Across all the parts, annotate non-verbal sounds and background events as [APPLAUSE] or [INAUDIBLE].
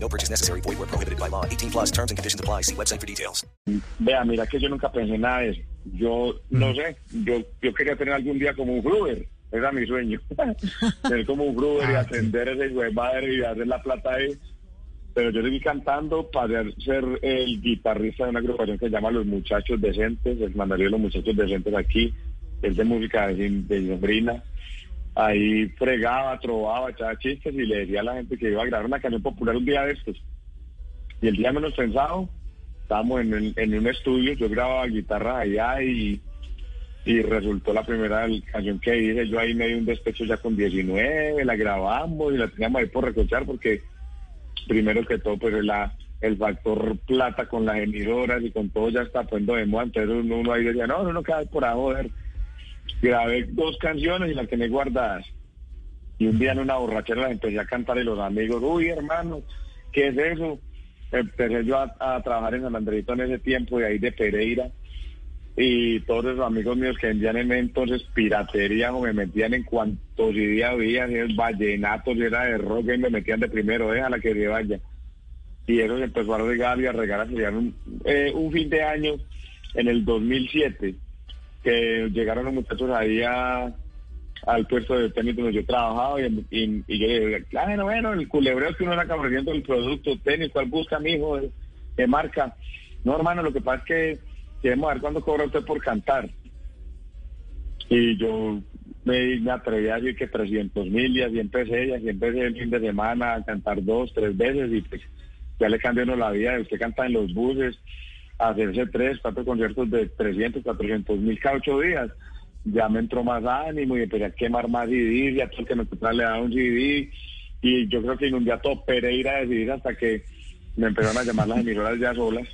No purchase necessary. Void where prohibited by law. 18 plus terms and conditions apply. See website for details. Vea, mira que yo nunca pensé nada de eso. Yo no sé, yo, yo quería tener algún día como un Gruber. Era mi sueño. [LAUGHS] tener como un Gruber y atender ese hijo de madre y hacer la plata ahí. Pero yo seguí cantando para ser el guitarrista de una agrupación que se llama Los Muchachos Decentes, el mandarín de los Muchachos Decentes aquí, es de música de, de. Ahí fregaba, trovaba, echaba chistes y le decía a la gente que iba a grabar una canción popular un día de estos. Y el día menos pensado, estábamos en, un- estudio, yo grababa guitarra allá y, resultó la primera canción que hice, yo ahí me di un despecho ya con 19, la grabamos y la teníamos ahí por recochar porque primero que todo pues la, el factor plata con las emisoras y con todo ya está poniendo de moda, entonces uno, ahí decía, no, no, no queda por ahí joder. Grabé dos canciones y las tenía guardadas. Y un día en una borrachera las empecé a cantar y los amigos, uy hermano, ¿qué es eso? Empecé yo a, trabajar en San Andrito en ese tiempo, de ahí de Pereira, y todos esos amigos míos que vendían en entonces piratería o me metían en cuantos días había, si es vallenatos, si era de rock, y me metían de primero, déjala que se vaya. Y eso se empezó a regar y a regar, a llegar un, eh, un fin de año en el 2007, que llegaron los muchachos ahí a, al puesto de tenis donde yo trabajaba y, y, y yo dije, claro, bueno, el culebreo que uno era ofreciendo el producto, tenis, ¿cuál busca, mi hijo? ¿De, de marca? No, hermano, lo que pasa es que queremos ver cuándo cobra usted por cantar. Y yo me, me atreví a decir que 300 mil y así empecé, y así empecé el fin de semana a cantar dos, tres veces y pues ya le cambió la vida. Usted canta en los buses, hacerse tres, cuatro conciertos de 300, 400 mil cada ocho días. Ya me entró más ánimo y empecé a quemar más CDs, ya todo el que me encontraba le daba un CD. Y yo creo que inundé a todo Pereira de CDs hasta que me empezaron a llamar las emisoras ya solas.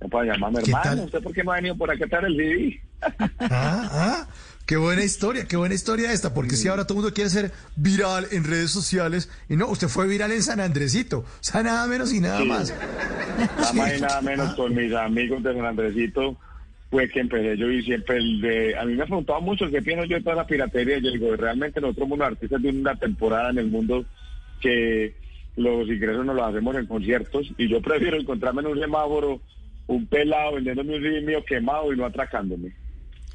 Me pueden llamarme ¿Qué hermano? ¿usted por qué no ha venido por acá traer el CD? [LAUGHS] Ah, ah, qué buena historia, qué buena historia esta, porque si ahora todo el mundo quiere ser viral en redes sociales, y no, usted fue viral en San Andresito, o sea, nada menos y nada Sí. más. Nada más y nada menos con mis amigos de San Andresito fue que empecé yo y siempre el de... A mí me ha preguntado mucho qué pienso yo de toda la piratería. Yo digo, realmente nosotros somos los artistas de una temporada en el mundo que los ingresos nos los hacemos en conciertos y yo prefiero encontrarme en un semáforo un pelado vendiéndome un mío quemado y no atracándome.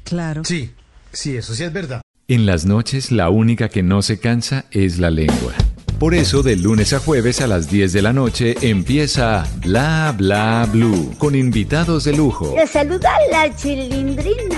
Claro. Sí, sí, eso sí es verdad. En las noches la única que no se cansa es la lengua. Por eso de lunes a jueves a las 10 de la noche empieza Bla Bla Blue con invitados de lujo. Le saluda la chilindrina.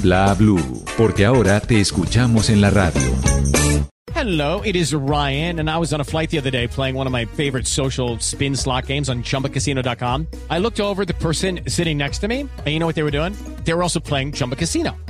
bla blue. Porque ahora te escuchamos en la radio. Hello, it is Ryan, and I was on a flight the other day playing one of my favorite social spin slot games on chumbacasino.com. I looked over the person sitting next to me, and you know what they were doing? They were also playing Chumba Casino.